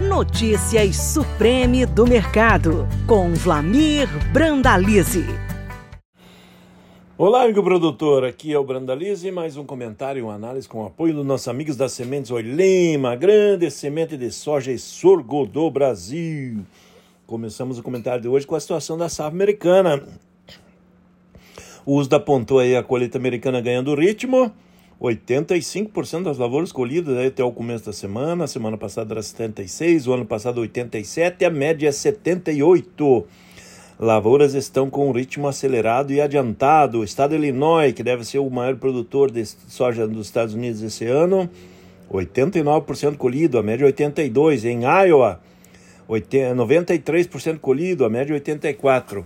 Notícias Supreme do Mercado, com Vlamir Brandalize. Olá, amigo produtor, aqui é o Brandalize, mais um comentário e uma análise com o apoio dos nossos amigos das sementes Oilema, grande semente de soja e sorgo do Brasil. Começamos o comentário de hoje com a situação da safra americana. O USDA apontou aí a colheita americana ganhando ritmo, 85% das lavouras colhidas até o começo da semana. A semana passada era 76, o ano passado 87, a média é 78. Lavouras estão com um ritmo acelerado e adiantado. O estado de Illinois, que deve ser o maior produtor de soja dos Estados Unidos esse ano, 89% colhido, a média 82. Em Iowa, 93% colhido, a média 84.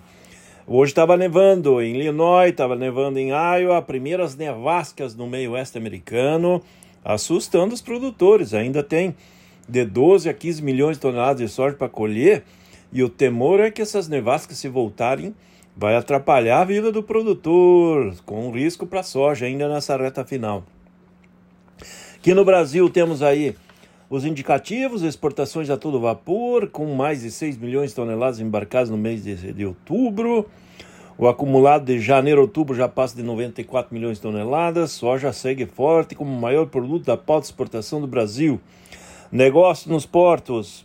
Hoje estava nevando em Illinois, estava nevando em Iowa, primeiras nevascas no meio oeste americano, assustando os produtores. Ainda tem de 12 a 15 milhões de toneladas de soja para colher, e o temor é que essas nevascas, se voltarem, vai atrapalhar a vida do produtor, com risco para a soja ainda nessa reta final. Aqui no Brasil temos aí os indicativos, exportações a todo vapor, com mais de 6 milhões de toneladas embarcadas no mês de, de outubro. O acumulado de janeiro a outubro já passa de 94 milhões de toneladas. Soja segue forte como o maior produto da pauta de exportação do Brasil. Negócio nos portos,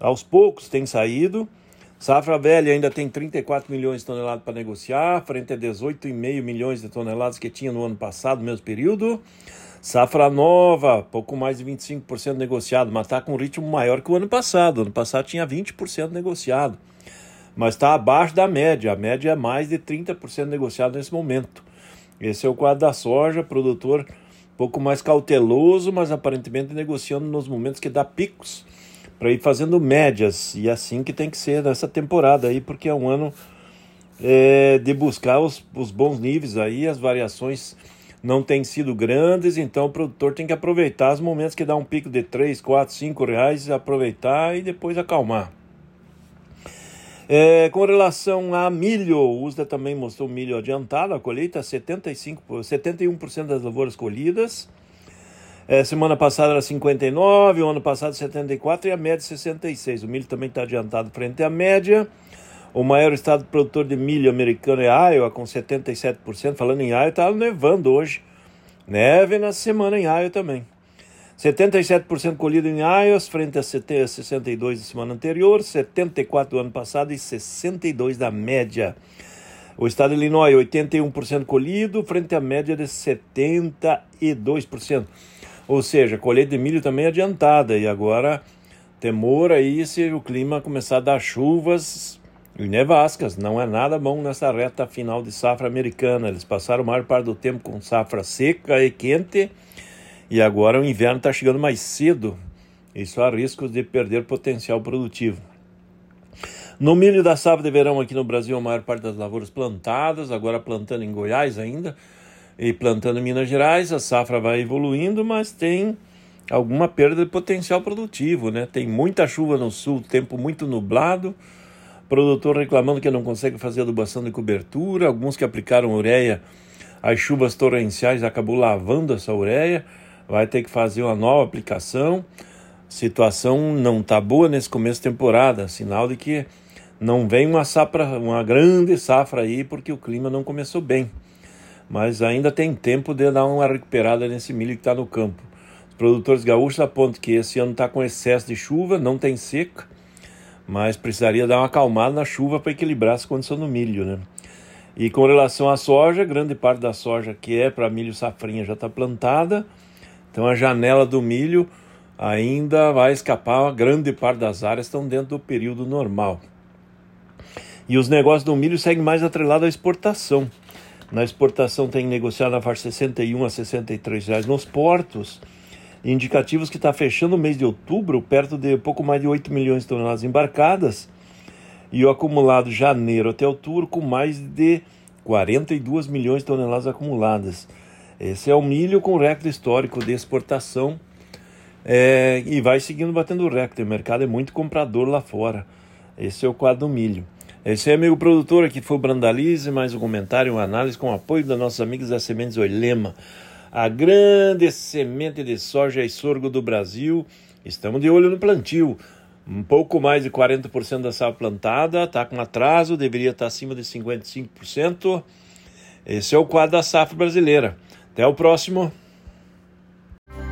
aos poucos tem saído. Safra velha ainda tem 34 milhões de toneladas para negociar, frente a 18,5 milhões de toneladas que tinha no ano passado, mesmo período. Safra nova, pouco mais de 25% negociado, mas está com um ritmo maior que o ano passado. Ano passado tinha 20% negociado, mas está abaixo da média. A média é mais de 30% negociado nesse momento. Esse é o quadro da soja, produtor pouco mais cauteloso, mas aparentemente negociando nos momentos que dá picos para ir fazendo médias. E assim que tem que ser nessa temporada aí, porque é um ano é, de buscar os, os bons níveis aí, as variações não têm sido grandes, então o produtor tem que aproveitar os momentos que dá um pico de 3, 4, 5 reais, aproveitar e depois acalmar. É, com relação a milho, o USDA também mostrou milho adiantado, a colheita 75, 71% das lavouras colhidas. É, semana passada era 59, o ano passado 74 e a média 66. O milho também está adiantado frente à média. O maior estado produtor de milho americano é Iowa, com 77%. Falando em Iowa, está nevando hoje. Neve na semana em Iowa também. 77% colhido em Iowa, frente a 62 da semana anterior, 74 do ano passado e 62 da média. O estado de Illinois, 81% colhido, frente à média de 72%. Ou seja, colheita de milho também adiantada. E agora, temor aí se o clima começar a dar chuvas e nevascas não é nada bom nessa reta final de safra americana. Eles passaram a maior parte do tempo com safra seca e quente e agora o inverno está chegando mais cedo. Isso há riscos de perder potencial produtivo. No milho da safra de verão aqui no Brasil, a maior parte das lavouras plantadas, agora plantando em Goiás ainda e plantando em Minas Gerais, a safra vai evoluindo, mas tem alguma perda de potencial produtivo, né? Tem muita chuva no sul, tempo muito nublado produtor reclamando que não consegue fazer adubação de cobertura, alguns que aplicaram ureia, as chuvas torrenciais acabou lavando essa ureia, vai ter que fazer uma nova aplicação. Situação não está boa nesse começo de temporada, sinal de que não vem uma safra, uma grande safra aí, porque o clima não começou bem. Mas ainda tem tempo de dar uma recuperada nesse milho que está no campo. Os produtores gaúchos apontam que esse ano está com excesso de chuva, não tem seca, mas precisaria dar uma acalmada na chuva para equilibrar essa condição do milho, né? E com relação à soja, grande parte da soja que é para milho safrinha já está plantada, então a janela do milho ainda vai escapar, a grande parte das áreas estão dentro do período normal. E os negócios do milho seguem mais atrelados à exportação. Na exportação tem negociado na faixa 61 a 63 reais nos portos indicativos que está fechando o mês de outubro perto de pouco mais de 8 milhões de toneladas embarcadas e o acumulado janeiro até outubro com mais de 42 milhões de toneladas acumuladas. Esse é o milho com recorde histórico de exportação é, e vai seguindo batendo recorde. O mercado é muito comprador lá fora. Esse é o quadro do milho. Esse é amigo produtor aqui foi o Brandalize, mais um comentário, uma análise com o apoio dos nossos amigos da Sementes Oilema a grande semente de soja e sorgo do Brasil, Estamos de olho no plantio. Um pouco mais de 40% da safra plantada, está com atraso, deveria estar acima de 55%. Esse é o quadro da safra brasileira. Até o próximo.